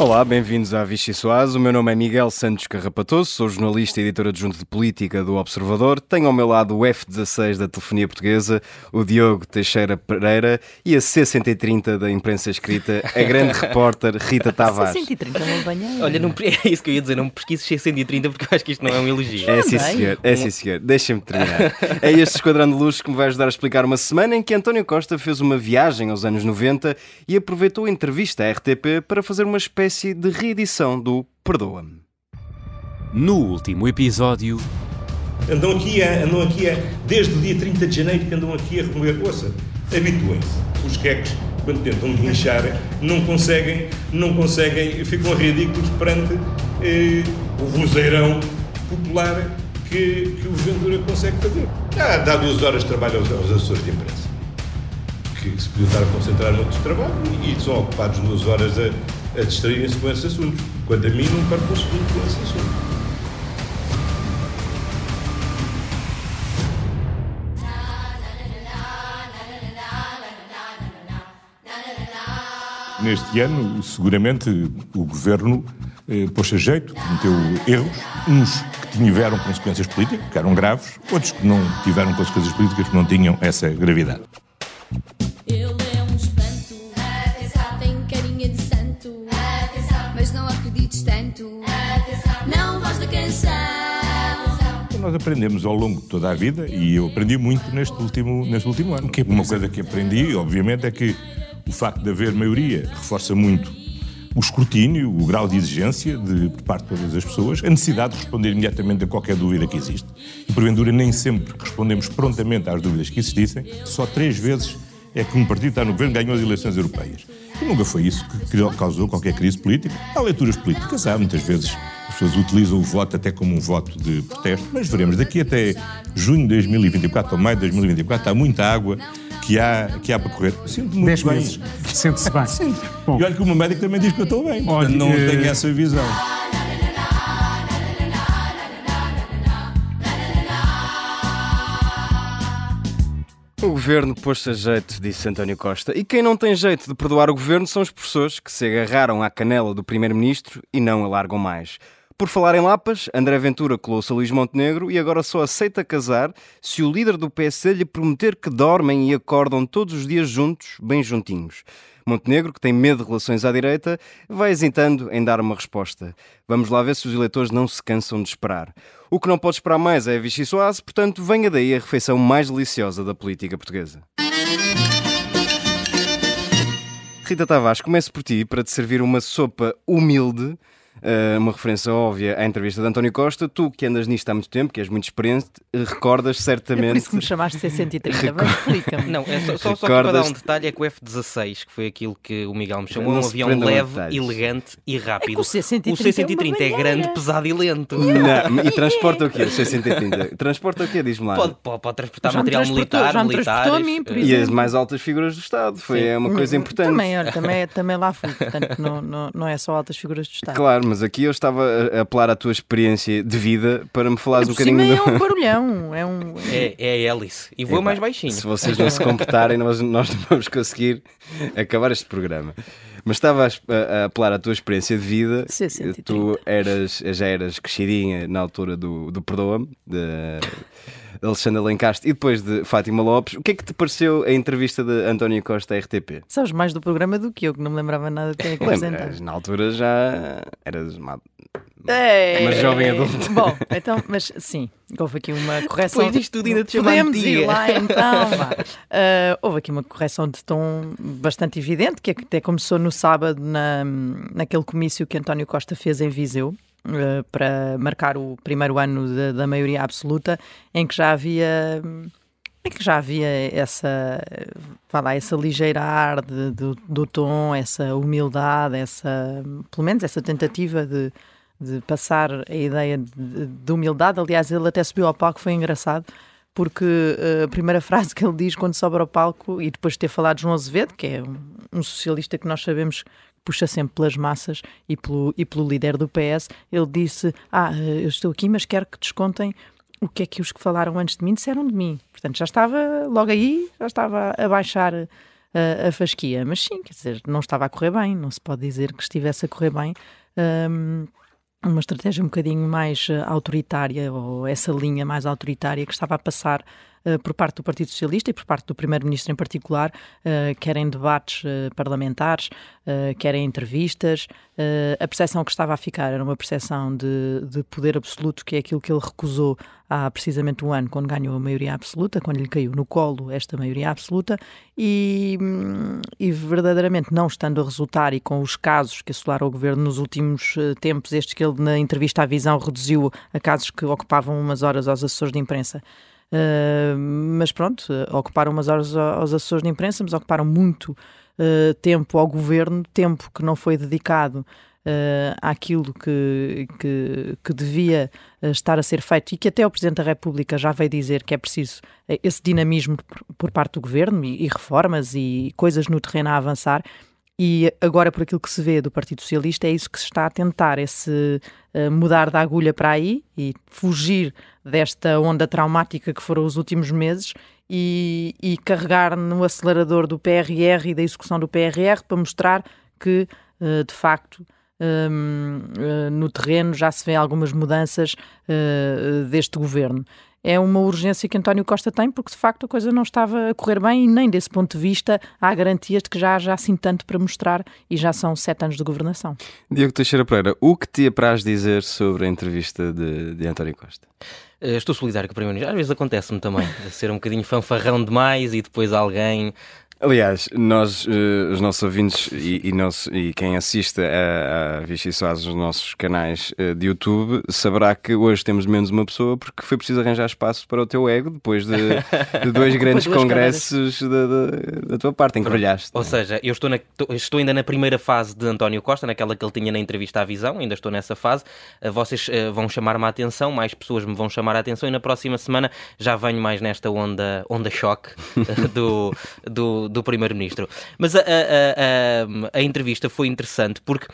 Olá, bem-vindos à Vichy Soaz. O meu nome é Miguel Santos Carrapatoso, sou jornalista e editor adjunto de política do Observador. Tenho ao meu lado o F-16 da telefonia portuguesa, o Diogo Teixeira Pereira e a C-130 da imprensa escrita, a grande repórter Rita Tavares. C-130 não banheiro. Olha, não, é isso que eu ia dizer, não me pesquises C-130 porque eu acho que isto não é um elogio. É sim, senhor. É sim, senhor. Deixem-me terminar. É este esquadrão de luz que me vai ajudar a explicar uma semana em que António Costa fez uma viagem aos anos 90 e aproveitou a entrevista à RTP para fazer uma espécie espécie de reedição do Perdoa-me. No último episódio. Andam aqui, a, andam aqui a, desde o dia 30 de janeiro que andam aqui a remover. Ouça, habituem-se. Os queques, quando tentam guinchar, não conseguem, não conseguem, ficam ridículos perante eh, o vozeirão popular que, que o Ventura consegue fazer. Dá, dá duas horas de trabalho aos, aos assessores de imprensa, que, que se podiam estar a concentrar noutros trabalhos e são ocupados duas horas a a distraírem-se com esses assuntos. Quanto a mim, não perco um segundo com esse assunto. Neste ano, seguramente, o Governo eh, pôs a jeito, cometeu erros, uns que tiveram consequências políticas, que eram graves, outros que não tiveram consequências políticas, que não tinham essa gravidade. Nós aprendemos ao longo de toda a vida, e eu aprendi muito neste último, neste último ano. Que Uma coisa que aprendi, obviamente, é que o facto de haver maioria reforça muito o escrutínio, o grau de exigência de, por parte de todas as pessoas, a necessidade de responder imediatamente a qualquer dúvida que existe. E, porventura, nem sempre respondemos prontamente às dúvidas que existissem, só três vezes é que um partido está no governo ganhou as eleições europeias. E nunca foi isso que causou qualquer crise política. Há leituras políticas, há muitas vezes as pessoas utilizam o voto até como um voto de protesto, mas veremos daqui até junho de 2024 ou maio de 2024 há muita água que há, que há para correr. Sinto muito Dez bem. Meses. Sente-se bem. Sinto. E olha que o meu médico também diz que eu estou bem. Olha, não é... tenho essa visão. O governo pôs-se a jeito, disse António Costa. E quem não tem jeito de perdoar o governo são os professores que se agarraram à canela do primeiro-ministro e não alargam mais. Por falar em lapas, André Ventura colou-se a Luís Montenegro e agora só aceita casar se o líder do PSD lhe prometer que dormem e acordam todos os dias juntos, bem juntinhos. Montenegro, que tem medo de relações à direita, vai hesitando em dar uma resposta. Vamos lá ver se os eleitores não se cansam de esperar. O que não pode esperar mais é a Vichy Soase, portanto, venha daí a refeição mais deliciosa da política portuguesa. Rita Tavares, comece por ti para te servir uma sopa humilde uma referência óbvia à entrevista de António Costa. Tu, que andas nisto há muito tempo, que és muito experiente, recordas certamente. É por isso que me chamaste de 130, mas explica-me. Não, é só, só, só para dar um detalhe: é que o F-16, que foi aquilo que o Miguel me chamou, é um avião leve, elegante e rápido. É o C-130, o C-130 é, é, grande, pesado e lento. Não, e transporta o quê? O C-130? Transporta o quê? Diz-me lá. Pode, pode, pode transportar material militar, já militares. A mim, e as mais altas figuras do Estado. Foi é uma coisa importante. Também, olha, também, também lá fui. Portanto, não, não, não é só altas figuras do Estado. Claro, mas aqui eu estava a apelar à tua experiência de vida para me falares um bocadinho. É um barulhão, é um. É, é a hélice. E voa mais baixinho. Se vocês não se comportarem, nós, nós não vamos conseguir acabar este programa. Mas estava a, a apelar à tua experiência de vida. Tu eras, já eras crescidinha na altura do, do Perdoa-me, de, de Alexandra Lencastre e depois de Fátima Lopes. O que é que te pareceu a entrevista de António Costa à RTP? Sabes mais do programa do que eu, que não me lembrava nada de ter apresentado. Na altura já eras uma, é, uma jovem adulta. Bom, então, mas sim, houve aqui uma correção. Depois disto tudo ainda te Podemos ir lá então. Uh, houve aqui uma correção de tom bastante evidente, que até começou no sábado na, naquele comício que António Costa fez em Viseu. Uh, para marcar o primeiro ano da, da maioria absoluta, em que já havia em que já havia essa, lá, essa ligeira ar de, do, do tom, essa humildade, essa, pelo menos essa tentativa de, de passar a ideia de, de, humildade. Aliás, ele até subiu ao palco, foi engraçado, porque uh, a primeira frase que ele diz quando sobe ao palco, e depois de ter falado de João Azevedo, que é um, um socialista que nós sabemos puxa sempre pelas massas e pelo, e pelo líder do PS, ele disse: Ah, eh, eu estou aqui, mas quero que descontem o que é que os que falaram antes de mim disseram de mim. Portanto, já estava logo aí, já estava a baixar uh, a fasquia. Mas sim, quer dizer, não estava a correr bem, não se pode dizer que estivesse a correr bem. Um, uma estratégia um bocadinho mais autoritária, ou essa linha mais autoritária que estava a passar por parte do Partido Socialista e por parte do Primeiro-Ministro em particular, uh, querem debates uh, parlamentares, querem entrevistas. a percepção que estava a ficar era uma percepção de, de poder absoluto, que é aquilo que ele recusou há precisamente um ano, quando ganhou a maioria absoluta, quando lhe caiu no colo esta maioria absoluta, e, e verdadeiramente não estando a resultar e com os casos que assolaram o governo nos últimos tempos, estes que ele na entrevista à Visão reduziu a casos que ocupavam umas horas aos assessores de imprensa. Uh, mas pronto, ocuparam umas horas aos assessores de imprensa, mas ocuparam muito uh, tempo ao governo, tempo que não foi dedicado uh, àquilo que, que, que, devia estar a ser feito e que até o Presidente da República já veio dizer que é preciso esse dinamismo por, por parte do governo e, e reformas e coisas no terreno a avançar. E agora, por aquilo que se vê do Partido Socialista, é isso que se está a tentar, esse uh, mudar da agulha para aí e fugir desta onda traumática que foram os últimos meses e, e carregar no acelerador do PRR e da execução do PRR para mostrar que, uh, de facto, um, uh, no terreno já se vê algumas mudanças deste governo é uma urgência que António Costa tem, porque de facto a coisa não estava a correr bem e nem desse ponto de vista há garantias de que já há assim tanto para mostrar e já são sete anos de governação. Diego Teixeira Pereira, o que te apraz dizer sobre a entrevista de, de António Costa? Eh, estou solidário com o Primeiro-Ministro. Às vezes acontece-me também ser um bocadinho fanfarrão demais e depois alguém Aliás, nós, uh, os nossos ouvintes e, e, e quem assiste a, a Vichy Soares nos nossos canais uh, de YouTube saberá que hoje temos menos uma pessoa porque foi preciso arranjar espaço para o teu ego depois de, de dois grandes congressos da, da, da, tua parte, encaralhaste. Ou seja, eu estou, na, estou ainda na primeira fase de António Costa, naquela que ele tinha na entrevista à Visão, ainda estou nessa fase. Uh, vocês vão chamar-me a atenção, mais pessoas me vão chamar a atenção e na próxima semana já venho mais nesta onda, onda choque do, do do Primeiro-Ministro. Mas a, a, a, a, entrevista foi interessante porque.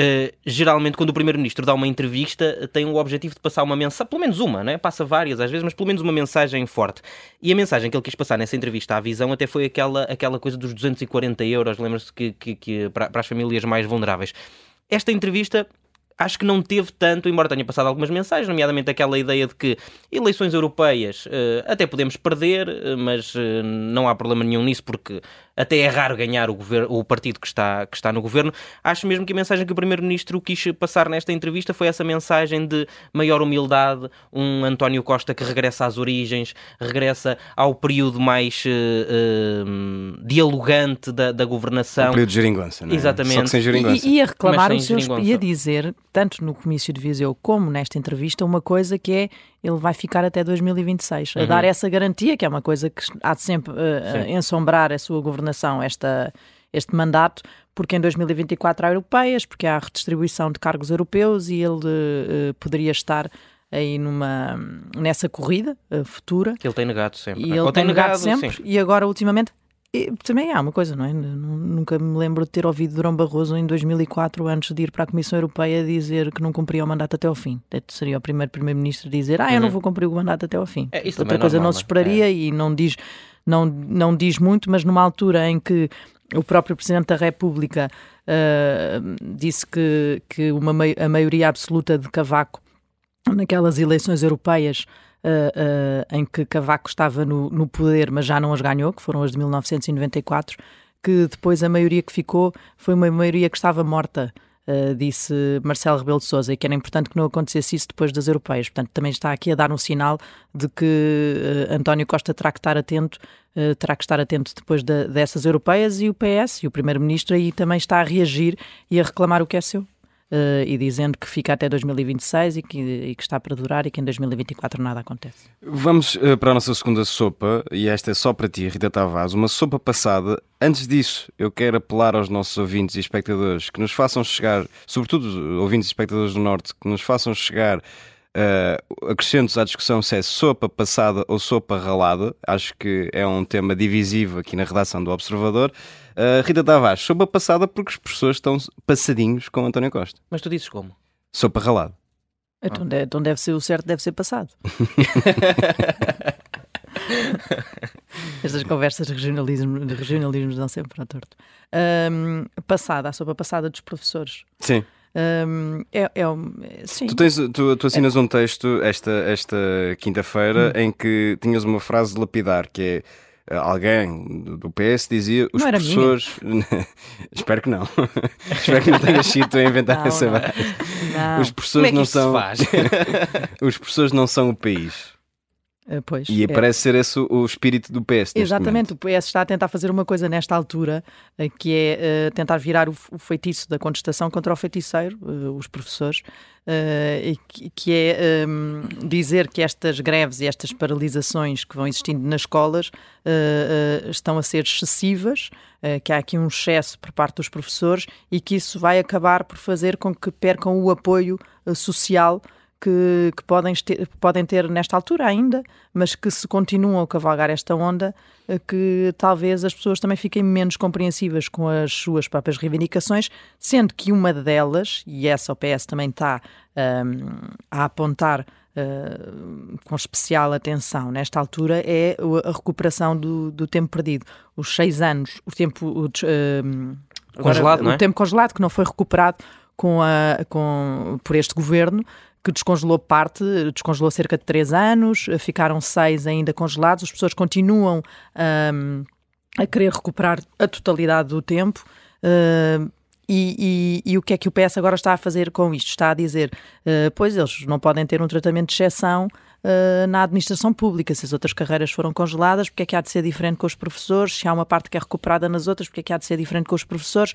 Uh, geralmente, quando o Primeiro-Ministro dá uma entrevista, tem o objetivo de passar uma mensagem, pelo menos uma, né? passa várias às vezes, mas pelo menos uma mensagem forte. E a mensagem que ele quis passar nessa entrevista à visão até foi aquela, aquela coisa dos 240 euros, lembra-se que, que, que para, para as famílias mais vulneráveis. Esta entrevista acho que não teve tanto, embora tenha passado algumas mensagens, nomeadamente aquela ideia de que eleições europeias uh, até podemos perder, uh, mas uh, não há problema nenhum nisso, porque até é raro ganhar o, governo, o partido que está, que está no governo. Acho mesmo que a mensagem que o Primeiro-Ministro quis passar nesta entrevista foi essa mensagem de maior humildade, um António Costa que regressa às origens, regressa ao período mais uh, dialogante da, da governação. O período de geringonça, não é? Exatamente. Só que sem geringonça. E, e a reclamar os seus, e a dizer, tanto no comício de Viseu como nesta entrevista, uma coisa que é ele vai ficar até 2026, a uhum. dar essa garantia, que é uma coisa que há de sempre uh, ensombrar a sua governação, esta, este mandato, porque em 2024 há europeias, porque há redistribuição de cargos europeus e ele uh, poderia estar aí numa nessa corrida uh, futura. Que ele tem negado sempre. E ele tem, negado, negado sempre. Sim. E agora, ultimamente, e também há uma coisa, não é? Nunca me lembro de ter ouvido Durão Barroso em 2004, antes de ir para a Comissão Europeia, dizer que não cumpria o mandato até ao fim. Seria o primeiro Primeiro-Ministro a dizer: Ah, eu não uhum. vou cumprir o mandato até ao fim. É, Outra é coisa normal, não se esperaria é. e não diz, não, não diz muito, mas numa altura em que o próprio Presidente da República uh, disse que, que uma, a maioria absoluta de Cavaco naquelas eleições europeias uh, em que Cavaco estava no, no poder, mas já não as ganhou, que foram as de 1994, que depois a maioria que ficou foi uma maioria que estava morta. Uh, disse Marcelo Rebelo de Sousa, e que era importante que não acontecesse isso depois das europeias. Portanto, também está aqui a dar um sinal de que uh, António Costa terá que estar atento, uh, terá que estar atento depois de, dessas europeias e o PS e o Primeiro-Ministro aí também está a reagir e a reclamar o que é seu uh, e dizendo que fica até 2026 e que, e que, está para durar e que em 2024 nada acontece. Vamos uh, para a nossa segunda sopa, e esta é só para ti, Rita Tavares, uma sopa passada. Antes disso, eu quero apelar aos nossos ouvintes e espectadores que nos façam chegar, sobretudo ouvintes e espectadores do Norte, que nos façam chegar Uh, acrescentos à discussão se é sopa passada ou sopa ralada. Acho que é um tema divisivo aqui na redação do Observador. Uh, Rita Tavares, sopa passada porque as pessoas estão passadinhos com António Costa. Mas tu dizes como? Sopa ralada. Então, ah. então deve ser o certo, deve ser passado. Estas conversas de regionalismo, de regionalismo dão sempre a torto. Um, passada, a sopa passada dos professores. Sim. Um, é, é, sim. Tu, tens, tu, tu assinas um texto esta, esta quinta-feira hum. em que tinhas uma frase de lapidar que é alguém do PS dizia os professores. Espero que não. Espero que não tenhas sido a inventar não, essa não. Os professores é não são. os professores não são o país. Uh, pois, e é. parece ser esse o, espírito do PS. Exatamente, momento. o PS está a tentar fazer uma coisa nesta altura, uh, que é uh, tentar virar o, o, feitiço da contestação contra o feiticeiro, os professores, que, que, é um, dizer que estas greves e estas paralisações que vão existindo nas escolas estão a ser excessivas, que há aqui um excesso por parte dos professores e que isso vai acabar por fazer com que percam o apoio social que, que podem, ter, podem ter nesta altura ainda, mas que se continuam a cavalgar esta onda, eh, que talvez as pessoas também fiquem menos compreensivas com as suas próprias reivindicações, sendo que uma delas, e essa o PS também está um, ehm, a apontar Uh, com especial atenção nesta altura é a recuperação do, do tempo perdido. Os seis anos, o tempo o, uh, congelado, agora, é? o tempo congelado que não foi recuperado com a, com, por este governo, que descongelou parte, descongelou cerca de três anos, ficaram seis ainda congelados, as pessoas continuam um, a querer recuperar a totalidade do tempo. Uh, e, e, e, o que é que o PS agora está a fazer com isto? Está a dizer, uh, pois eles não podem ter um tratamento de exceção uh, na administração pública. Se as outras carreiras foram congeladas, porque é que há de ser diferente com os professores? Se há uma parte que é recuperada nas outras, porque é que há de ser diferente com os professores?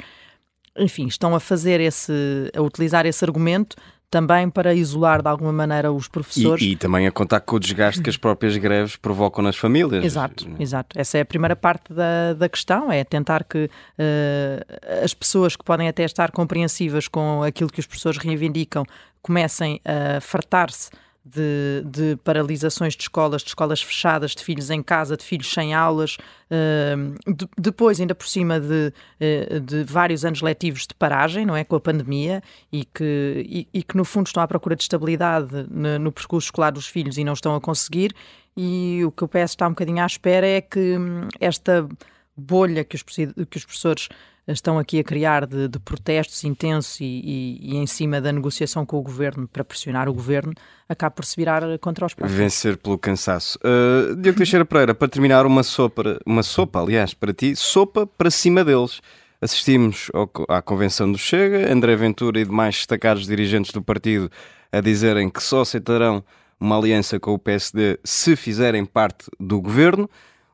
Enfim, estão a fazer esse, a utilizar esse argumento também para isolar de alguma maneira os professores. E, e, também a contar com o desgaste que as próprias greves provocam nas famílias. Exato, exato. Essa é a primeira parte da, da questão, é tentar que uh, as pessoas que podem até estar compreensivas com aquilo que os professores reivindicam comecem a fartar-se de, de, paralisações de escolas, de escolas fechadas, de filhos em casa, de filhos sem aulas, uh, de, depois, ainda por cima de, uh, de, vários anos letivos de paragem, não é? Com a pandemia e que, e, e que no fundo estão à procura de estabilidade no, no, percurso escolar dos filhos e não estão a conseguir. E o que o PS está um bocadinho à espera é que hum, esta bolha que os, que os professores estão aqui a criar de, de protestos intensos e, e, e, em cima da negociação com o governo para pressionar o governo, acaba por se virar contra os próprios. Vencer pelo cansaço. Uh, Diogo Teixeira Pereira, para terminar, uma sopa, uma sopa, aliás, para ti, sopa para cima deles. Assistimos ao, à convenção do Chega, André Ventura e demais destacados dirigentes do partido a dizerem que só aceitarão uma aliança com o PSD se fizerem parte do governo.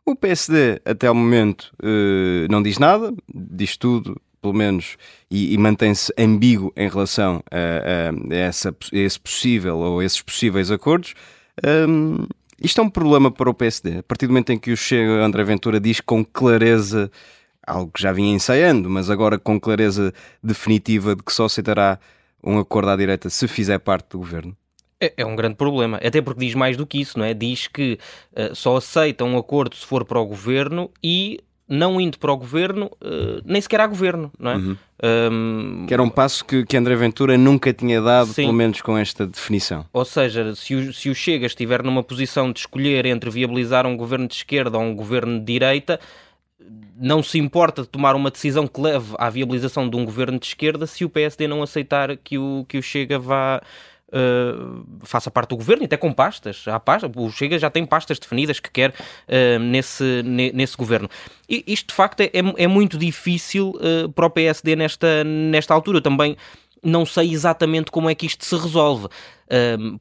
O PSD, até ao momento, eh, não diz nada, diz tudo, pelo menos, e, e mantém-se ambíguo em relação a, a, essa, a, esse possível ou esses possíveis acordos. Um, isto é um problema para o PSD. A partir do momento em que o Chega André Ventura diz com clareza, algo que já vinha ensaiando, mas agora com clareza definitiva de que só aceitará um acordo à direita se fizer parte do governo. É, é, um grande problema, até porque diz mais do que isso, não é? Diz que uh, só aceita um acordo se for para o governo e não indo para o governo, uh, nem sequer há governo, não é? Uhum. Um... Que era um passo que, que André Ventura nunca tinha dado, Sim. pelo menos com esta definição. Ou seja, se o, se o Chega estiver numa posição de escolher entre viabilizar um governo de esquerda ou um governo de direita, não se importa de tomar uma decisão que leve à viabilização de um governo de esquerda se o PSD não aceitar que o, que o Chega vá uh, faça parte do governo, e até com pastas. Há pastas. O Chega já tem pastas definidas que quer uh, nesse, nesse governo. E isto, de facto, é, é muito difícil uh, para o PSD nesta, nesta altura. Também não sei exatamente como é que isto se resolve.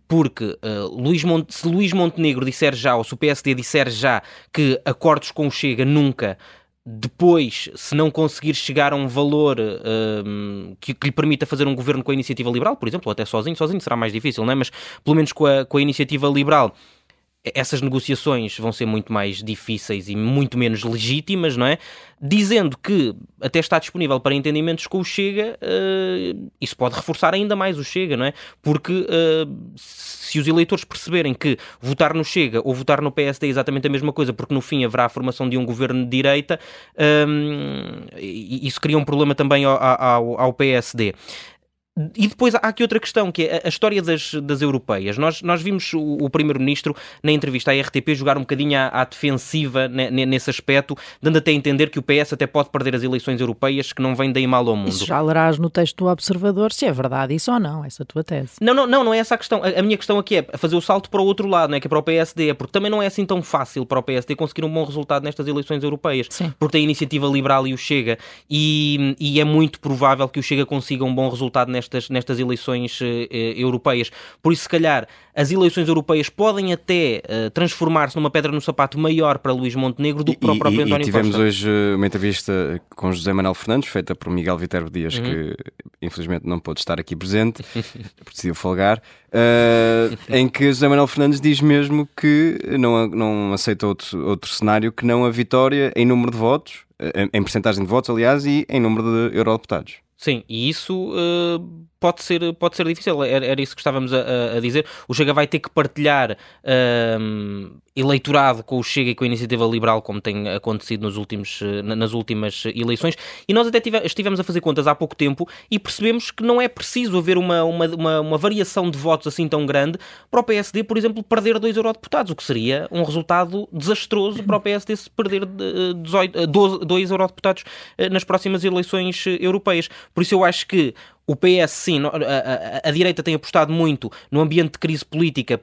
porque uh, Luís se Luís Montenegro disser já, ou se o PSD disser já, que acordos com o Chega nunca depois, se não conseguir chegar a um valor um, que, que, lhe permita fazer um governo com a iniciativa liberal, por exemplo, ou até sozinho, sozinho será mais difícil, não é? mas pelo menos com a, com a iniciativa liberal, essas negociações vão ser muito mais difíceis e muito menos legítimas, não é? Dizendo que até está disponível para entendimentos com o Chega, uh, isso pode reforçar ainda mais o Chega, não é? Porque uh, se os eleitores perceberem que votar no Chega ou votar no PSD é exatamente a mesma coisa, porque no fim haverá a formação de um governo de direita, um, isso cria um problema também ao, ao, ao PSD. E depois há aqui outra questão, que é a, história das, das europeias. Nós, nós vimos o, o Primeiro-Ministro, na entrevista à RTP, jogar um bocadinho à, à defensiva ne, nesse aspecto, dando até a entender que o PS até pode perder as eleições europeias, que não vem daí mal ao mundo. Isso já lerás no texto do Observador se é verdade isso ou não, essa é a tua tese. Não, não, não, não é essa a questão. A, a, minha questão aqui é fazer o salto para o outro lado, não é? que é para o PSD, porque também não é assim tão fácil para o PSD conseguir um bom resultado nestas eleições europeias, Sim. porque tem a iniciativa liberal e o Chega, e, e, é muito provável que o Chega consiga um bom resultado nestas, nestas eleições uh, europeias. Por isso, se calhar, as eleições europeias podem até uh, transformar-se numa pedra no sapato maior para Luís Montenegro do que para o próprio e, António e tivemos Costa. hoje uma entrevista com José Manuel Fernandes, feita por Miguel Viterbo Dias, uhum. que infelizmente não pôde estar aqui presente, decidiu folgar, uh, em que José Manuel Fernandes diz mesmo que não, não aceita outro, outro cenário que não a vitória em número de votos, em, em percentagem de votos, aliás, e em número de eurodeputados. Sim, e isso uh, pode, ser, pode ser difícil, era, era isso que estávamos a, a, dizer. O Chega vai ter que partilhar uh, eleitorado com o Chega e com a Iniciativa Liberal, como tem acontecido nos últimos, nas últimas eleições, e nós até tive, estivemos a fazer contas há pouco tempo e percebemos que não é preciso haver uma, uma, uma, uma, variação de votos assim tão grande para o PSD, por exemplo, perder dois eurodeputados, o que seria um resultado desastroso para o PSD se perder 18, 12, dois eurodeputados nas próximas eleições europeias. Por isso eu acho que o PS, sim, a, a, a direita tem apostado muito no ambiente de crise política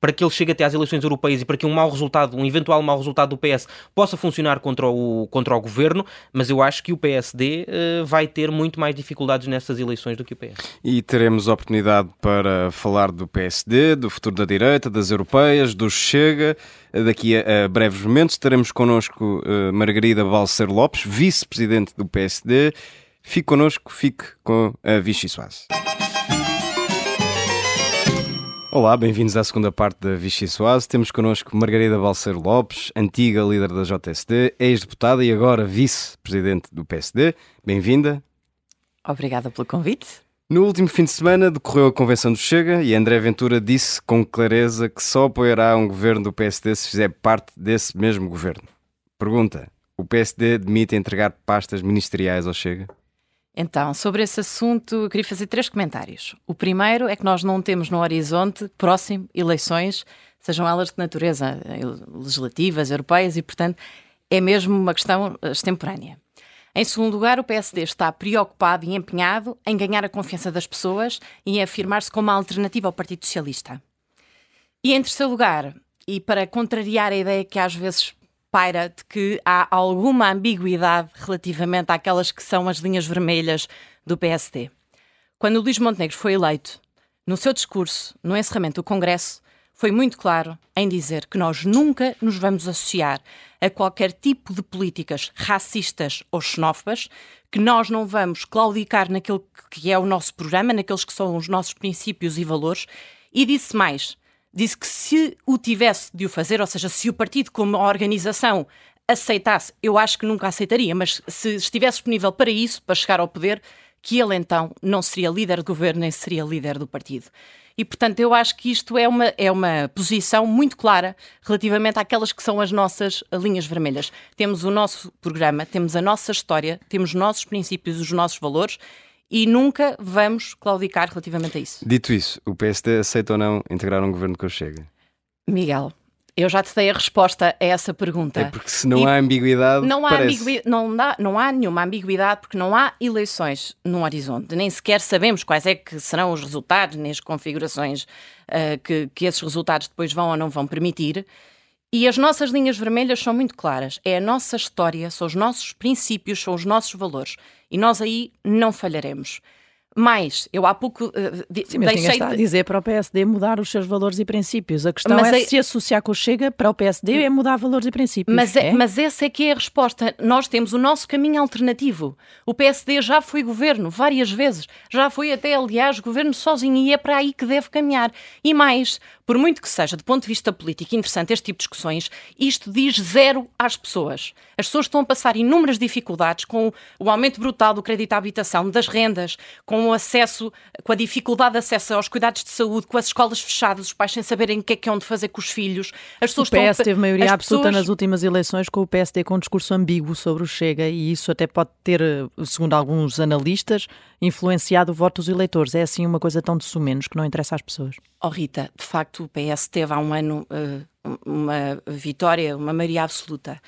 para que ele chegue até às eleições europeias e para que um mau resultado, um eventual mau resultado do PS possa funcionar contra o, contra o governo, mas eu acho que o PSD uh, vai ter muito mais dificuldades nessas eleições do que o PS. E teremos oportunidade para falar do PSD, do futuro da direita, das europeias, do Chega. Daqui a, a breves momentos teremos connosco uh, Margarida Balcer Lopes, vice-presidente do PSD. Fique connosco, fique com a Vichy Soase. Olá, bem-vindos à segunda parte da Vichy Soase. Temos connosco Margarida Balseiro Lopes, antiga líder da JSD, ex-deputada e agora vice-presidente do PSD. Bem-vinda. Obrigada pelo convite. No último fim de semana decorreu a convenção do Chega e André Ventura disse com clareza que só apoiará um governo do PSD se fizer parte desse mesmo governo. Pergunta: o PSD admite entregar pastas ministeriais ao Chega? Então, sobre esse assunto, eu queria fazer três comentários. O primeiro é que nós não temos no horizonte próximo eleições, sejam elas de natureza eh, legislativas, europeias, e, portanto, é mesmo uma questão eh, extemporânea. Em segundo lugar, o PSD está preocupado e empenhado em ganhar a confiança das pessoas e em afirmar-se como uma alternativa ao Partido Socialista. E em terceiro lugar, e para contrariar a ideia que às vezes paira de que há alguma ambiguidade relativamente àquelas que são as linhas vermelhas do PSD. Quando Luís Montenegro foi eleito, no seu discurso, no encerramento do Congresso, foi muito claro em dizer que nós nunca nos vamos associar a qualquer tipo de políticas racistas ou xenófobas, que nós não vamos claudicar naquilo que é o nosso programa, naqueles que são os nossos princípios e valores, e disse mais: disse que se o tivesse de o fazer, ou seja, se o partido como organização aceitasse, eu acho que nunca aceitaria, mas se estivesse disponível para isso, para chegar ao poder, que ele então não seria líder do governo nem seria líder do partido. E, portanto, eu acho que isto é uma, é uma posição muito clara relativamente àquelas que são as nossas linhas vermelhas. Temos o nosso programa, temos a nossa história, temos os nossos princípios, os nossos valores e nunca vamos claudicar relativamente a isso. Dito isso, o PSD aceita ou não integrar um governo que eu chegue? Miguel, eu já te dei a resposta a essa pergunta. É porque se não e há ambiguidade. Não há, ambigui... não, dá, não há nenhuma ambiguidade porque não há eleições no horizonte. Nem sequer sabemos quais é que serão os resultados, nem as configurações uh, que, que esses resultados depois vão ou não vão permitir. E as nossas linhas vermelhas são muito claras. É a nossa história, são os nossos princípios, são os nossos valores. E nós aí não falharemos. Mais, eu há pouco uh, Sim, mas deixei de... a dizer para o PSD mudar os seus valores e princípios. A questão mas é, é se associar com o Chega para o PSD é mudar valores e princípios. Mas, é, é? mas essa é que é a resposta. Nós temos o nosso caminho alternativo. O PSD já foi governo várias vezes, já foi até, aliás, governo sozinho e é para aí que deve caminhar. E mais, por muito que seja, do ponto de vista político, interessante este tipo de discussões, isto diz zero às pessoas. As pessoas estão a passar inúmeras dificuldades com o aumento brutal do crédito à habitação, das rendas, com com acesso, com a dificuldade de acesso aos cuidados de saúde, com as escolas fechadas, os pais sem saberem o que é que é onde fazer com os filhos. As pessoas o PS estão, teve maioria absoluta pessoas... nas últimas eleições com o PSD com um discurso ambíguo sobre o Chega e isso até pode ter, segundo alguns analistas, influenciado o voto dos eleitores. É assim uma coisa tão de sumenos que não interessa às pessoas. Oh Rita, de facto o PS teve há um ano uh, uma vitória, uma maioria absoluta.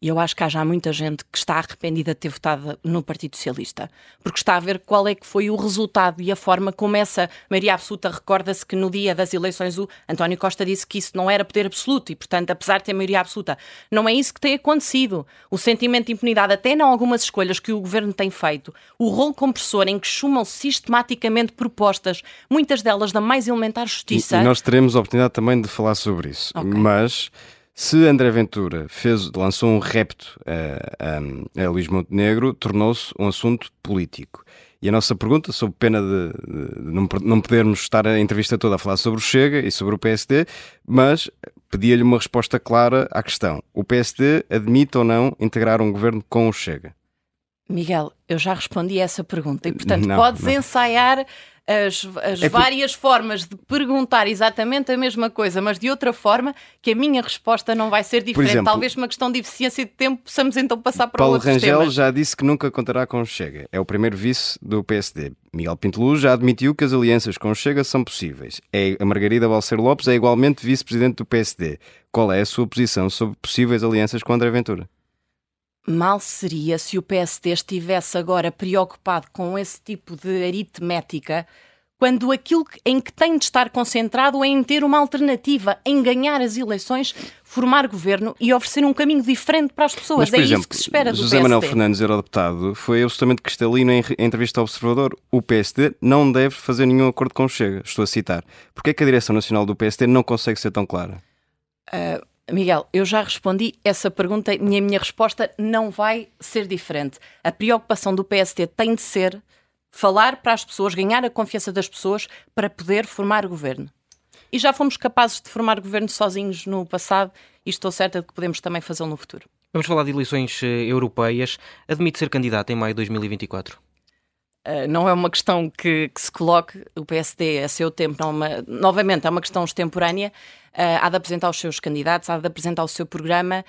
E eu acho que há já muita gente que está arrependida de ter votado no Partido Socialista, porque está a ver qual é que foi o resultado e a forma como essa maioria absoluta recorda-se que no dia das eleições o António Costa disse que isso não era poder absoluto e, portanto, apesar de ter maioria absoluta, não é isso que tem acontecido. O sentimento de impunidade, até em algumas escolhas que o governo tem feito, o rolo compressor em que chumam sistematicamente propostas, muitas delas da mais elementar justiça. E, e nós teremos a oportunidade também de falar sobre isso, okay. mas se André Ventura fez, lançou um repto a, a, a Luís Montenegro, tornou-se um assunto político. E a nossa pergunta, sob pena de, de, não, não, podermos estar a entrevista toda a falar sobre o Chega e sobre o PSD, mas pedia-lhe uma resposta clara à questão. O PSD admite ou não integrar um governo com o Chega? Miguel, eu já respondi a essa pergunta e, portanto, não, podes não. ensaiar as, as é várias por... formas de perguntar exatamente a mesma coisa, mas de outra forma, que a minha resposta não vai ser diferente. Exemplo, Talvez uma questão de eficiência de tempo possamos então passar para Paulo outros Rangel temas. já disse que nunca contará com o Chega. É o primeiro vice do PSD. Miguel Pinteluz já admitiu que as alianças com o Chega são possíveis. É, a Margarida Balcer Lopes é igualmente vice-presidente do PSD. Qual é a sua posição sobre possíveis alianças com André Ventura? Mal seria se o PSD estivesse agora preocupado com esse tipo de aritmética, quando aquilo em que tem de estar concentrado é em ter uma alternativa, em ganhar as eleições, formar governo e oferecer um caminho diferente para as pessoas. Mas, por é exemplo, isso que se espera do José PSD. Manuel Fernandes, eurodeputado, foi absolutamente cristalino em entrevista ao Observador. O PSD não deve fazer nenhum acordo com o Chega. Estou a citar. Porquê é que a direção nacional do PSD não consegue ser tão clara? Uh, Miguel, eu já respondi essa pergunta e a minha resposta não vai ser diferente. A preocupação do PSD tem de ser falar para as pessoas, ganhar a confiança das pessoas para poder formar governo. E já fomos capazes de formar governo sozinhos no passado e estou certa de que podemos também fazê-lo no futuro. Vamos falar de eleições eh, europeias. Admite ser candidato em maio de 2024? Eh, não é uma questão que, que, se coloque, o PSD a seu tempo, não é uma, novamente, é uma questão extemporânea. Uh, há de apresentar os seus candidatos, há de apresentar o seu programa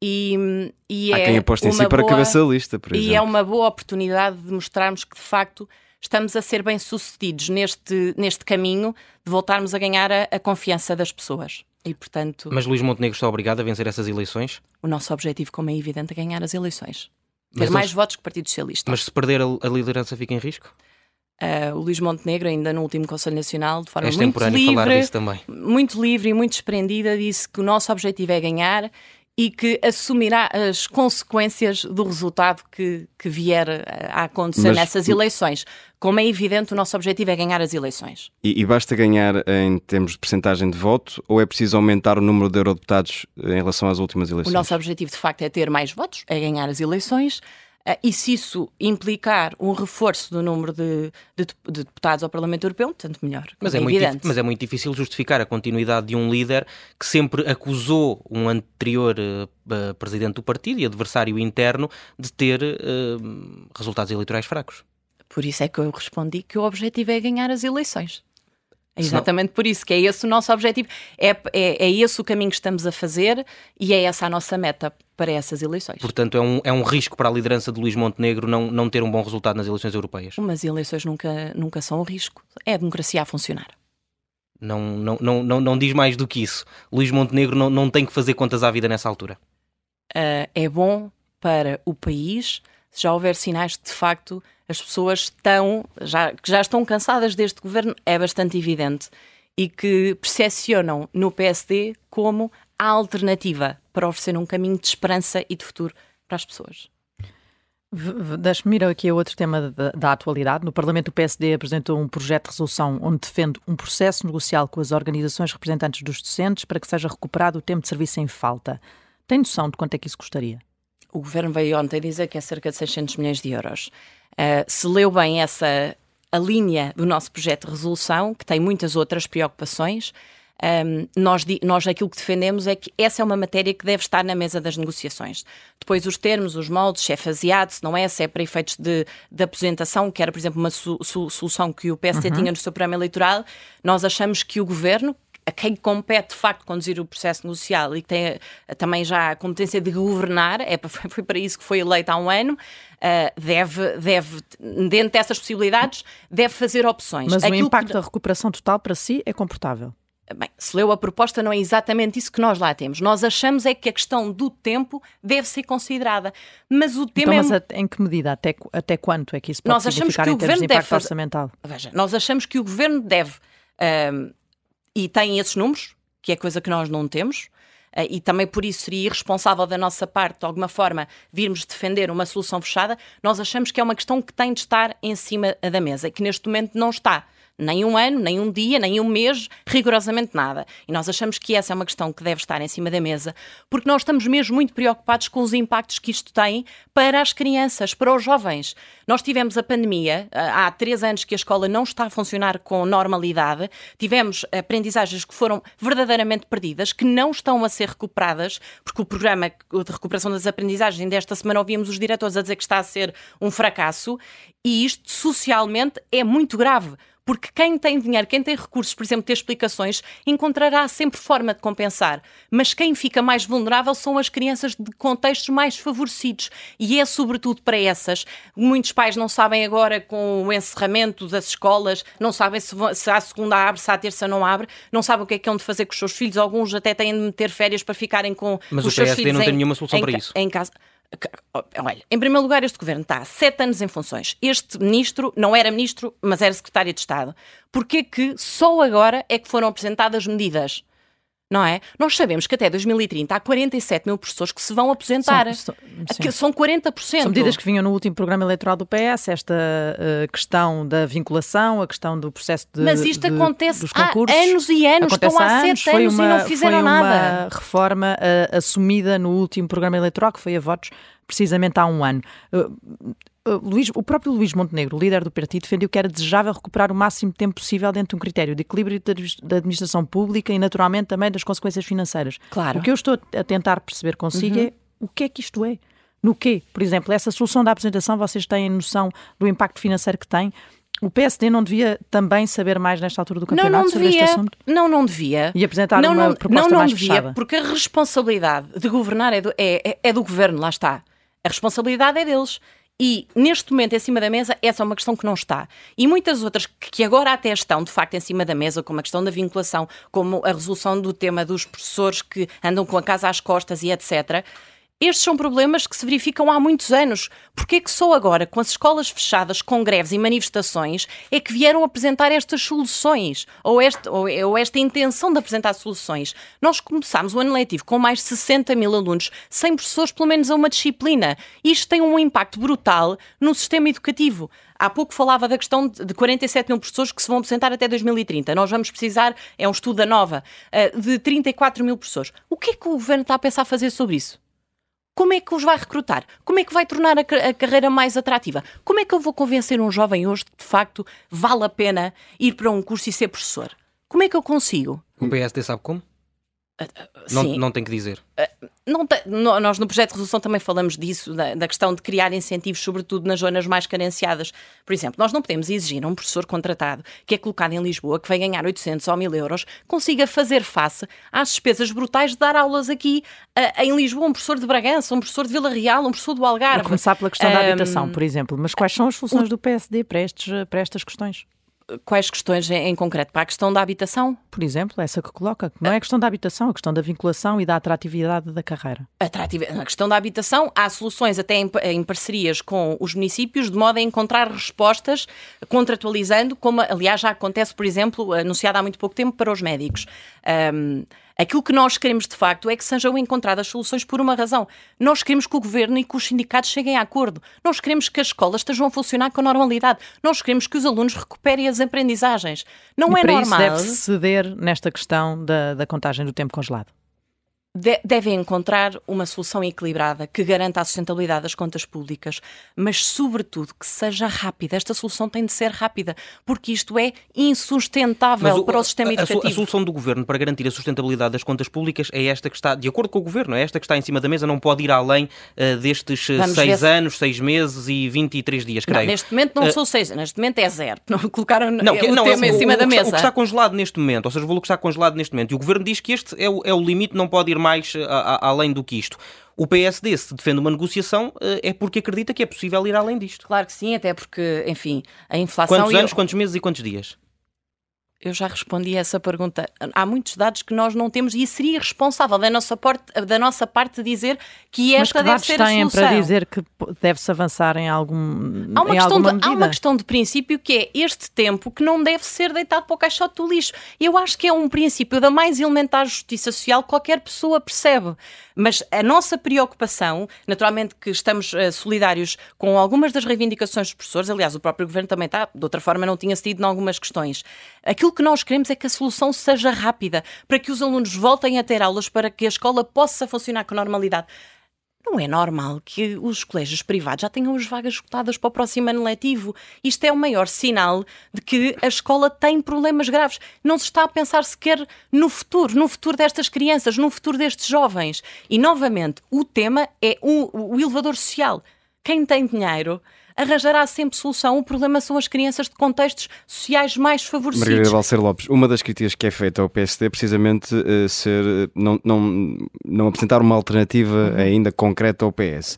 e, e Há é quem aposte em si para boa, cabeça lista, por exemplo. E é uma boa oportunidade de mostrarmos que, de facto, estamos a ser bem-sucedidos neste, neste caminho de voltarmos a ganhar a, a, confiança das pessoas. E, portanto... Mas Luís Montenegro está obrigado a vencer essas eleições? O nosso objetivo, como é evidente, é ganhar as eleições. Ter mais votos que o Partido Socialista. Mas se perder a, liderança fica em risco? Uh, o Luís Montenegro, ainda no último Conselho Nacional, de forma muito livre, muito livre e muito desprendida, disse que o nosso objetivo é ganhar e que assumirá as consequências do resultado que, que vier a acontecer Mas, nessas eleições. Como é evidente, o nosso objetivo é ganhar as eleições. E, e basta ganhar em termos de percentagem de voto ou é preciso aumentar o número de eurodeputados em relação às últimas eleições? O nosso objetivo, de facto, é ter mais votos, é ganhar as eleições. Uh, e se isso implicar um reforço do número de, de, de deputados ao Parlamento Europeu, tanto melhor. Mas é, é muito, mas é muito difícil justificar a continuidade de um líder que sempre acusou um anterior uh, presidente do partido e adversário interno de ter uh, resultados eleitorais fracos. Por isso é que eu respondi que o objetivo é ganhar as eleições. É exatamente por isso que é esse o nosso objetivo, é, é, é esse o caminho que estamos a fazer e é essa a nossa meta para essas eleições. Portanto, é um, é um risco para a liderança de Luís Montenegro não, não ter um bom resultado nas eleições europeias? Umas eleições nunca, nunca são um risco. É a democracia a funcionar. Não, não, não, não, não diz mais do que isso. Luís Montenegro não, não tem que fazer contas à vida nessa altura. Uh, é bom para o país se já houver sinais de, de facto as pessoas estão, já, que já estão cansadas deste governo, é bastante evidente, e que percepcionam no PSD como a alternativa para oferecer um caminho de esperança e de futuro para as pessoas. Deixe-me ir aqui a outro tema da, da, atualidade. No Parlamento, o PSD apresentou um projeto de resolução onde defende um processo negocial com as organizações representantes dos docentes para que seja recuperado o tempo de serviço em falta. Tem noção de quanto é que isso custaria? O governo veio ontem dizer que é cerca de 600 milhões de euros. Uh, se leu bem essa a linha do nosso projeto de resolução, que tem muitas outras preocupações, um, nós, nós aquilo que defendemos é que essa é uma matéria que deve estar na mesa das negociações. Depois, os termos, os moldes, se é faseado, se não é, se é para efeitos de, de aposentação, que era, por exemplo, uma su, su, solução que o PSD uhum. tinha no seu programa eleitoral, nós achamos que o governo, a quem compete de facto conduzir o processo negocial e que tem uh, também já a competência de governar, é, foi para isso que foi eleito há um ano, uh, deve, deve, dentro dessas possibilidades, deve fazer opções. Mas Aquilo o impacto que... da recuperação total para si é confortável? Bem, se leu a proposta, não é exatamente isso que nós lá temos. Nós achamos é que a questão do tempo deve ser considerada. Mas o tema então, é... Mas em que medida? Até, até quanto é que isso pode nós significar em termos de impacto fazer... orçamental? Veja, nós achamos que o Governo deve, um, e tem esses números, que é coisa que nós não temos, uh, e também por isso seria irresponsável da nossa parte, de alguma forma, virmos defender uma solução fechada, nós achamos que é uma questão que tem de estar em cima da mesa, que neste momento não está nem um ano, nem um dia, nem um mês, rigorosamente nada. E nós achamos que essa é uma questão que deve estar em cima da mesa, porque nós estamos mesmo muito preocupados com os impactos que isto tem para as crianças, para os jovens. Nós tivemos a pandemia, há três anos que a escola não está a funcionar com normalidade, tivemos aprendizagens que foram verdadeiramente perdidas, que não estão a ser recuperadas, porque o programa de recuperação das aprendizagens, desta semana ouvimos os diretores a dizer que está a ser um fracasso, e isto socialmente é muito grave porque quem tem dinheiro, quem tem recursos, por exemplo, ter explicações, encontrará sempre forma de compensar. Mas quem fica mais vulnerável são as crianças de contextos mais favorecidos. E é sobretudo para essas. Muitos pais não sabem agora, com o encerramento das escolas, não sabem se, se a segunda abre, se a terça não abre, não sabem o que é que hão de fazer com os seus filhos. Alguns até têm de meter férias para ficarem com Mas os seus filhos. Mas o PSD não em, tem nenhuma solução em, para isso. Em casa. Olha, em primeiro lugar, este governo está há sete anos em funções. Este ministro não era ministro, mas era secretário de Estado. Porquê que só agora é que foram apresentadas medidas? Não é? Nós sabemos que até 2030 há 47 mil professores que se vão aposentar. São, são 40%. São medidas que vinham no último programa eleitoral do PS, esta uh, questão da vinculação, a questão do processo de. Mas isto de, acontece há anos e anos, acontece estão há, anos, sete anos uma, e não fizeram nada. Foi uma reforma uh, assumida no último programa eleitoral, que foi a votos precisamente há um ano. Uh, Luís, o próprio Luís Montenegro, líder do partido, defendeu que era desejável recuperar o máximo tempo possível dentro de um critério de equilíbrio da administração pública e, naturalmente, também das consequências financeiras. Claro. O que eu estou a tentar perceber consigo uhum. é o que é que isto é? No quê? Por exemplo, essa solução da apresentação, vocês têm noção do impacto financeiro que tem? O PSD não devia também saber mais nesta altura do campeonato não, não sobre devia, este assunto? Não, não devia. E apresentar não, uma não, proposta não, mais não devia, fechada? Porque a responsabilidade de governar é do, é, é, é do governo, lá está. A responsabilidade é deles. E neste momento, em cima da mesa, essa é uma questão que não está. E muitas outras que agora até estão, de facto, em cima da mesa, como a questão da vinculação, como a resolução do tema dos professores que andam com a casa às costas e etc estes são problemas que se verificam há muitos anos. Porquê que só agora, com as escolas fechadas, com greves e manifestações, é que vieram apresentar estas soluções? Ou, este, ou, ou esta intenção de apresentar soluções? Nós começámos o ano letivo com mais de 60 mil alunos, sem professores pelo menos a uma disciplina. Isto tem um impacto brutal no sistema educativo. Há pouco falava da questão de 47 mil professores que se vão apresentar até 2030. Nós vamos precisar, é um estudo da nova, eh, de 34 mil professores. O que é que o governo está a pensar fazer sobre isso? Como é que os vai recrutar? Como é que vai tornar a, carreira mais atrativa? Como é que eu vou convencer um jovem hoje que de facto vale a pena ir para um curso e ser professor? Como é que eu consigo? O PSD sabe como? Não, não tem que dizer. Uh, não te, nós no projeto de resolução também falamos disso, da, da, questão de criar incentivos, sobretudo nas zonas mais carenciadas. Por exemplo, nós não podemos exigir a um professor contratado que é colocado em Lisboa, que vai ganhar 800 ou 1000 euros, consiga fazer face às despesas brutais de dar aulas aqui uh, em Lisboa, um professor de Bragança, um professor de Vila Real, um professor do Algarve. A começar pela questão um, da habitação, por exemplo. Mas quais são as soluções do PSD para, estes, para estas questões? Quais questões em concreto? Para a questão da habitação? Por exemplo, essa que coloca. Não é a questão da habitação, é a questão da vinculação e da atratividade da carreira. Atrativa... Na questão da habitação, há soluções até em, em, parcerias com os municípios, de modo a encontrar respostas contratualizando, como aliás já acontece, por exemplo, anunciado há muito pouco tempo para os médicos. Um, Aquilo que nós queremos, de facto, é que sejam encontradas soluções por uma razão. Nós queremos que o governo e que os sindicatos cheguem a acordo. Nós queremos que as escolas estejam a funcionar com normalidade. Nós queremos que os alunos recuperem as aprendizagens. Não e é para normal. Isso deve ceder nesta questão da, da contagem do tempo congelado. De devem encontrar uma solução equilibrada que garanta a sustentabilidade das contas públicas, mas, sobretudo, que seja rápida. Esta solução tem de ser rápida, porque isto é insustentável o, para o sistema a, educativo. A, solução do governo para garantir a sustentabilidade das contas públicas é esta que está, de acordo com o governo, é esta que está em cima da mesa, não pode ir além uh, destes uh, seis se... anos, seis meses e 23 dias, creio. Não, neste momento não uh, são seis, neste momento é zero. Não colocaram não, que, o não, tema é, em cima o, da mesa. O que está congelado neste momento, ou seja, o valor que está congelado neste momento, e o governo diz que este é o, é o limite, não pode ir mais a, a, além do que isto. O PSD, se defende uma negociação, é porque acredita que é possível ir além disto. Claro que sim, até porque, enfim, a inflação. Quantos anos, quantos meses e quantos dias? Eu já respondi a essa pergunta. Há muitos dados que nós não temos e seria responsável da nossa, parte, da nossa parte dizer que esta Mas que deve ser a solução. para dizer que deve-se avançar em algum há uma, em questão de, há uma questão de princípio que é este tempo que não deve ser deitado para o caixote do lixo. Eu acho que é um princípio da mais elementar justiça social que qualquer pessoa percebe. Mas a nossa preocupação, naturalmente que estamos uh, solidários com algumas das reivindicações dos professores, aliás, o próprio governo também está, de outra forma não tinha cedido em algumas questões. Aquilo que nós queremos é que a solução seja rápida, para que os alunos voltem a ter aulas, para que a escola possa funcionar com normalidade. Não é normal que os colégios privados já tenham as vagas esgotadas para o próximo ano letivo. Isto é o maior sinal de que a escola tem problemas graves. Não se está a pensar sequer no futuro, no futuro destas crianças, no futuro destes jovens. E, novamente, o tema é o, o elevador social. Quem tem dinheiro arranjará sempre solução. O problema são as crianças de contextos sociais mais favorecidos. Margarida Balcer Lopes, uma das críticas que é feita ao PSD é precisamente uh, ser, eh, não, não, não apresentar uma alternativa uhum. ainda concreta ao PS.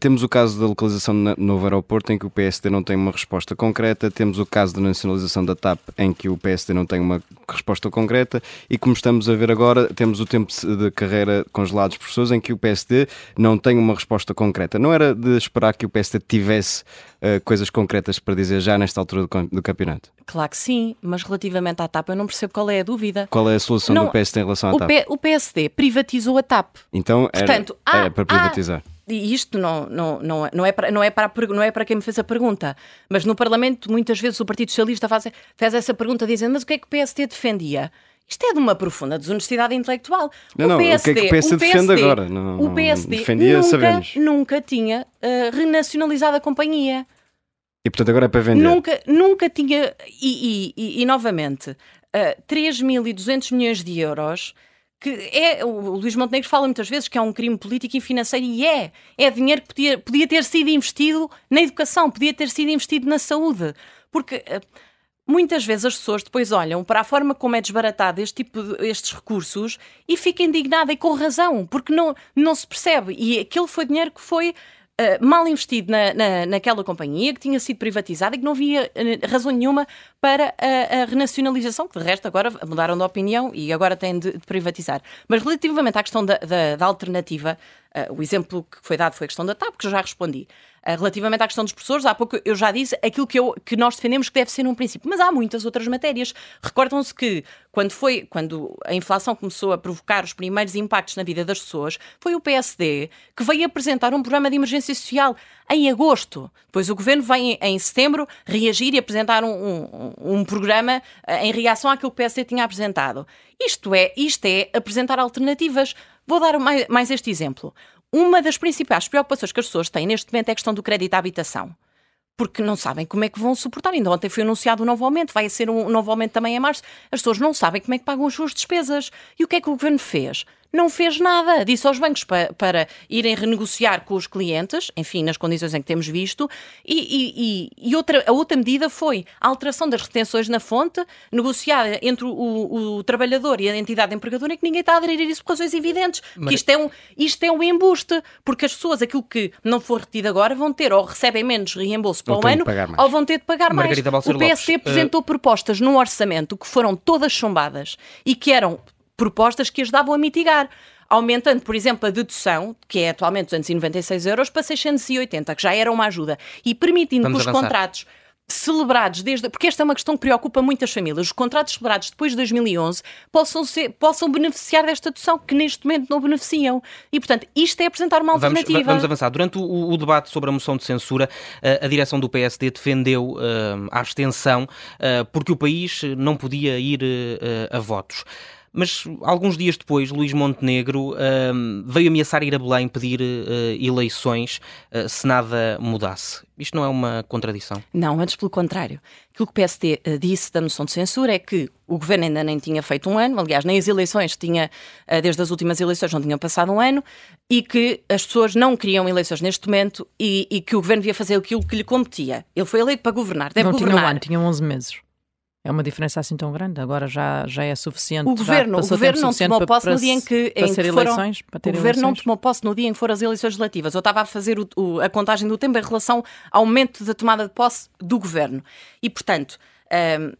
Temos o caso da localização no novo aeroporto, em que o PSD não tem uma resposta concreta. Temos o caso da nacionalização da TAP, em que o PSD não tem uma resposta concreta. E como estamos a ver agora, temos o tempo de carreira congelado dos professores, em que o PSD não tem uma resposta concreta. Não era de esperar que o PSD tivesse uh, coisas concretas para dizer já nesta altura do, do, campeonato? Claro que sim, mas relativamente à TAP eu não percebo qual é a dúvida. Qual é a solução não, do PSD em relação à o TAP? P, o PSD privatizou a TAP. Então era, Portanto, era para privatizar. Há, e isto não, não, não, não, é para, não, é para, não é para quem me fez a pergunta, mas no Parlamento muitas vezes o Partido Socialista faz, faz essa pergunta dizendo mas o que é que o PSD defendia? Isto é de uma profunda desonestidade intelectual. Não, o não, PSD, o que é que o PSD, o PSD defende agora? Não, o PSD defendia, nunca, sabemos. nunca tinha uh, renacionalizado a companhia. E portanto agora é para vender? Nunca, nunca tinha, e, e, e, e novamente, uh, eh, 3.200 milhões de euros que é, o Luís Montenegro fala muitas vezes que é um crime político e financeiro e é. É dinheiro que podia, podia ter sido investido na educação, podia ter sido investido na saúde. Porque eh, muitas vezes as pessoas depois olham para a forma como é desbaratado este tipo de, estes recursos e ficam indignadas e com razão, porque não, não se percebe. E aquele foi dinheiro que foi Uh, mal investido na, na, naquela companhia, que tinha sido privatizada e que não havia uh, razão nenhuma para a, a, renacionalização, que de resto agora mudaram de opinião e agora têm de, de privatizar. Mas relativamente à questão da, da, da alternativa, uh, o exemplo que foi dado foi a questão da TAP, que eu já respondi. Uh, relativamente à questão dos professores, há pouco eu já disse aquilo que, eu, que nós defendemos que deve ser um princípio, mas há muitas outras matérias. Recordam-se que quando foi quando a inflação começou a provocar os primeiros impactos na vida das pessoas, foi o PSD que veio apresentar um programa de emergência social em agosto. Depois o governo vem em setembro reagir e apresentar um, um, um programa uh, em reação àquilo que o PSD tinha apresentado. Isto é, isto é apresentar alternativas. Vou dar mais, mais este exemplo. Uma das principais preocupações que as pessoas têm neste momento é a questão do crédito à habitação porque não sabem como é que vão suportar. Ainda ontem foi anunciado um novo aumento, vai ser um novo aumento também em março. As pessoas não sabem como é que pagam as suas despesas. E o que é que o governo fez? Não fez nada. Disse aos bancos para, para irem renegociar com os clientes, enfim, nas condições em que temos visto, e, e, e outra, a outra medida foi a alteração das retenções na fonte, negociada entre o, o, trabalhador e a entidade empregadora, em que ninguém está a aderir a isso por razões evidentes. Mas... Que isto é, um, isto é um embuste, porque as pessoas, aquilo que não for retido agora, vão ter ou recebem menos reembolso para o ano, ou vão ter de pagar Margarida mais. o PSD Lopes, apresentou uh... propostas no orçamento que foram todas chumbadas e que eram propostas que ajudavam a mitigar aumentando, por exemplo, a dedução, que é atualmente 296 euros, para 680, que já era uma ajuda, e permitindo Vamos que os avançar. contratos celebrados desde. Porque esta é uma questão que preocupa muitas famílias. Os contratos celebrados depois de 2011 possam, ser, possam beneficiar desta dedução que neste momento não beneficiam. E, portanto, isto é apresentar uma alternativa. Vamos, vamos avançar. Durante o, o, debate sobre a moção de censura, a, a direção do PSD defendeu uh, a abstenção uh, porque o país não podia ir uh, a votos. Mas alguns dias depois, Luís Montenegro veio ameaçar ir a Belém pedir uh, eleições uh, se nada mudasse. Isto não é uma contradição? Não, antes pelo contrário. Aquilo que o PSD uh, disse da moção de censura é que o governo ainda nem tinha feito um ano, aliás, nem as eleições tinha, uh, desde as últimas eleições não tinham passado um ano, e que as pessoas não queriam eleições neste momento e, e que o governo devia fazer aquilo que lhe competia. Ele foi eleito para governar, deve não governar. tinha um ano, tinha 11 meses. É uma diferença assim tão grande, agora já, já é suficiente. O governo, o governo não tomou posse no dia em que, para em que foram, eleições, para o governo não eleições. tomou posse no dia em que foram as eleições legislativas. Eu estava a fazer o, o, a contagem do tempo em relação ao momento da tomada de posse do governo. E, portanto, um,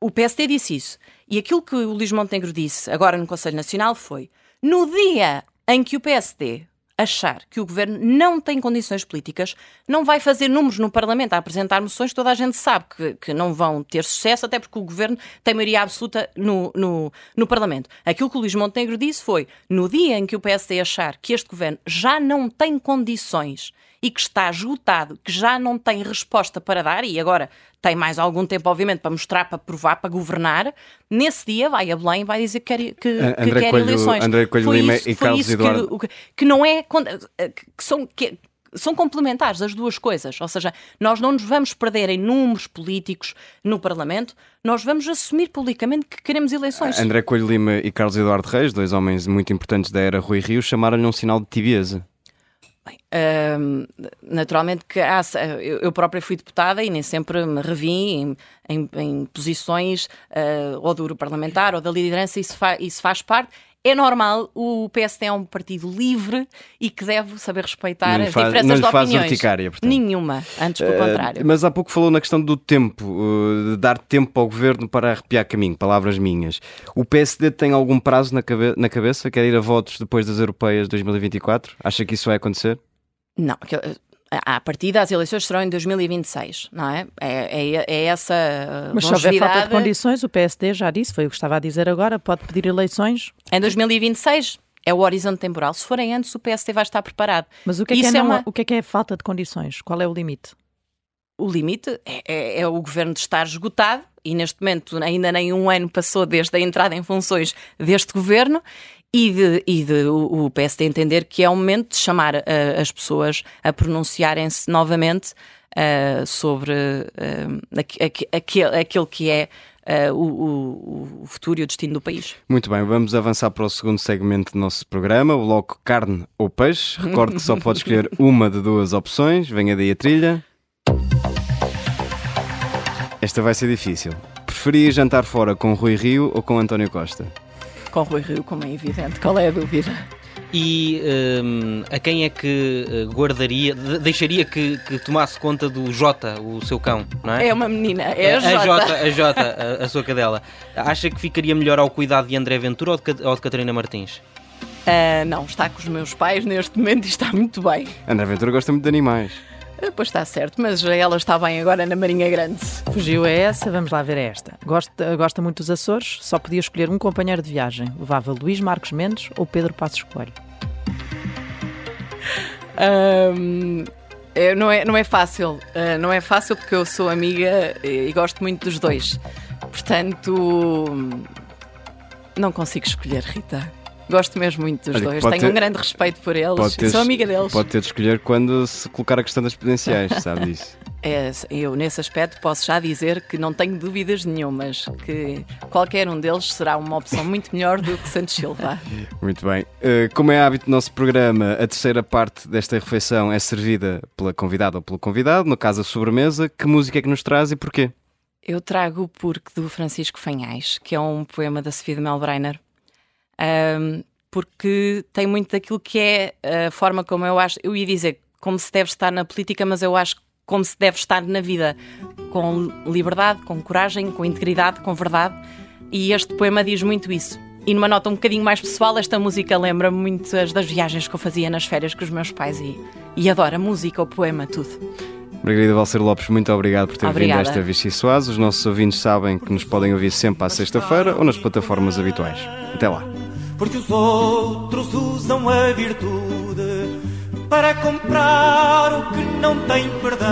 o PSD disse isso. E aquilo que o Luís Montenegro disse agora no Conselho Nacional foi: no dia em que o PSD achar que o governo não tem condições políticas, não vai fazer números no Parlamento a apresentar moções, toda a gente sabe que, que não vão ter sucesso, até porque o governo tem maioria absoluta no, no, no Parlamento. Aquilo que o Luís Montenegro disse foi: no dia em que o PSD achar que este governo já não tem condições e que está esgotado, que já não tem resposta para dar, e agora tem mais algum tempo, obviamente, para mostrar, para provar, para governar, nesse dia vai a Belém e vai dizer que quer, que, que André quer Coelho- eleições. André Coelho Foi Lima isso- e Carlos Eduardo- que, que- que não é. que são. Que, são complementares as duas coisas, ou seja, nós não nos vamos perder em números políticos no Parlamento, nós vamos assumir publicamente que queremos eleições. André Coelho Lima e Carlos Eduardo Reis, dois homens muito importantes da era Rui Rio, chamaram-lhe um sinal de tibieza. Bem, naturalmente que há, eu, própria fui deputada e nem sempre me revi em, em- em posições ah, ou do grupo parlamentar ou da liderança, isso, fa- isso faz parte. É normal, o PSD é um partido livre e que deve saber respeitar as faz- diferenças não de faz opiniões. urticária, portanto. Nenhuma, antes pelo contrário. Eh, Mas há pouco falou na questão do tempo, eh, de dar tempo ao governo para arrepiar caminho, palavras minhas. O PSD tem algum prazo na, cabe- na cabeça? Quer ir a votos depois das europeias de 2024? Acha que isso vai acontecer? Não, que- à partida as eleições serão em 2026, não é? É, é, é essa ah, Mas se houver falta de condições, o PSD já disse, foi o que estava a dizer agora, pode pedir eleições. Em 2026 é o horizonte temporal. Se forem antes, o PSD vai estar preparado. Mas o que é, que é, é uma- o que é que é falta de condições? Qual é o limite? O limite é, é- é o governo de estar esgotado e neste momento ainda nem um ano passou desde a entrada em funções deste governo e de, e de o, o PSD entender que é o momento de chamar ah, as pessoas a pronunciarem-se novamente ah, sobre ah, aqu- aqu- aquele, que é o, o- o futuro e o destino do país. Muito bem, vamos avançar para o segundo segmento do nosso programa, o bloco carne ou peixe. Recordo que só pode escolher uma de duas opções. Venha daí a trilha. Esta vai ser difícil. Preferia jantar fora com Rui Rio ou com António Costa? Com Rui Rio, como é evidente, qual é a dúvida? E hum, a quem é que eh, guardaria, de- deixaria que, que tomasse conta do Jota, o seu cão, não é? É uma menina, é a a Jota. Jota, a, Jota a, a sua cadela. Acha que ficaria melhor ao cuidado de André Ventura ou de, ou de Catarina Martins? Ah, não, está com os meus pais neste momento e está muito bem. André Ventura gosta muito de animais. Ah, Pois está certo, mas ela está bem agora na Marinha Grande. Fugiu a essa, vamos lá ver a esta. Gosta, gosta muito dos Açores, só podia escolher um companheiro de viagem. Levava Luís Marcos Mendes ou Pedro Passos Coelho. Ahm, é, não, é, não é fácil, Ah, não é fácil porque eu sou amiga e, e gosto muito dos dois. Portanto, não consigo escolher, Rita. Gosto mesmo muito dos Olha, dois. Tenho ter- um grande respeito por eles. Ter- Sou amiga deles. Pode ter de escolher quando se colocar a questão das credenciais, sabe disso? É, eu, nesse aspecto, posso já dizer que não tenho dúvidas nenhumas que qualquer um deles será uma opção muito melhor do que Santos Silva. Muito bem. Uh, como é hábito do nosso programa, a terceira parte desta refeição é servida pela convidada ou pelo convidado, no caso a sobremesa. Que música é que nos traz e porquê? Eu trago o Porco do Francisco Fanhais, que é um poema da Sofia de Melbreiner, Ahm, porque tem muito daquilo que é a forma como eu acho, eu ia dizer como se deve estar na política, mas eu acho como se deve estar na vida, com liberdade, com coragem, com integridade, com verdade, e este poema diz muito isso. E numa nota um bocadinho mais pessoal, esta música lembra-me muitas das viagens que eu fazia nas férias com os meus pais e, e adoro a música, o poema, tudo. Margarida Valcer Lopes, muito obrigado por ter Obrigada. vindo a esta Vichy Soaz. Os nossos ouvintes sabem que nos podem ouvir sempre à sexta-feira ou nas plataformas habituais. Até lá porque os outros usam a virtude para comprar o que não tem perdão.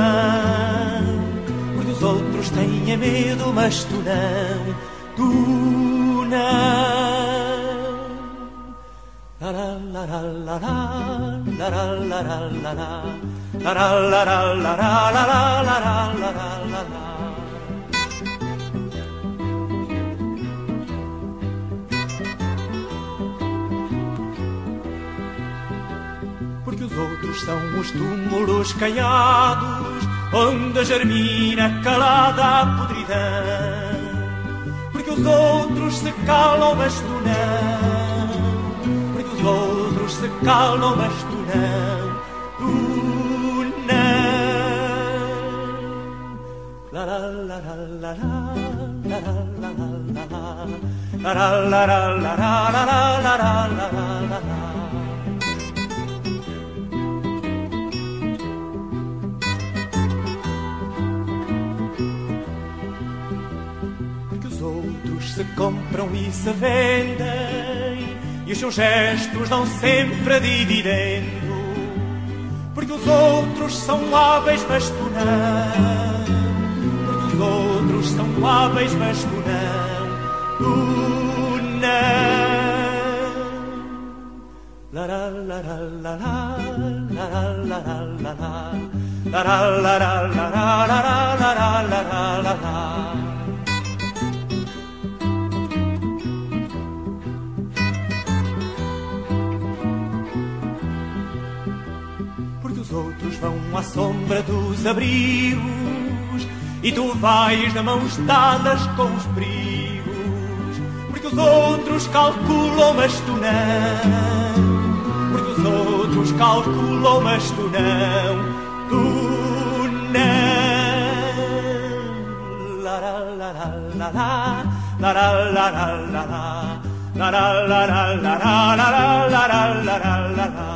Porque os outros têm medo, mas tu não, tu não. Outros são os túmulos caiados Onde germina calada a podridão Porque os outros se calam mas tu não Porque os outros se calam mas tu não Tu não La la la la la la la la la la la la la la la la la se compram e se vendem E os seus gestos dão sempre dividendo Porque os outros são hábeis mas tu não Porque os outros são hábeis mas tu não Tu não La la la la la la la la la la la La la la la la la la la sombra dos abrigos E tu vais de mãos dadas com os perigos Porque os outros calculam, mas tu não Porque os outros calculam, mas tu não Tu não La la la la la la la la la la la la la La la la la la la la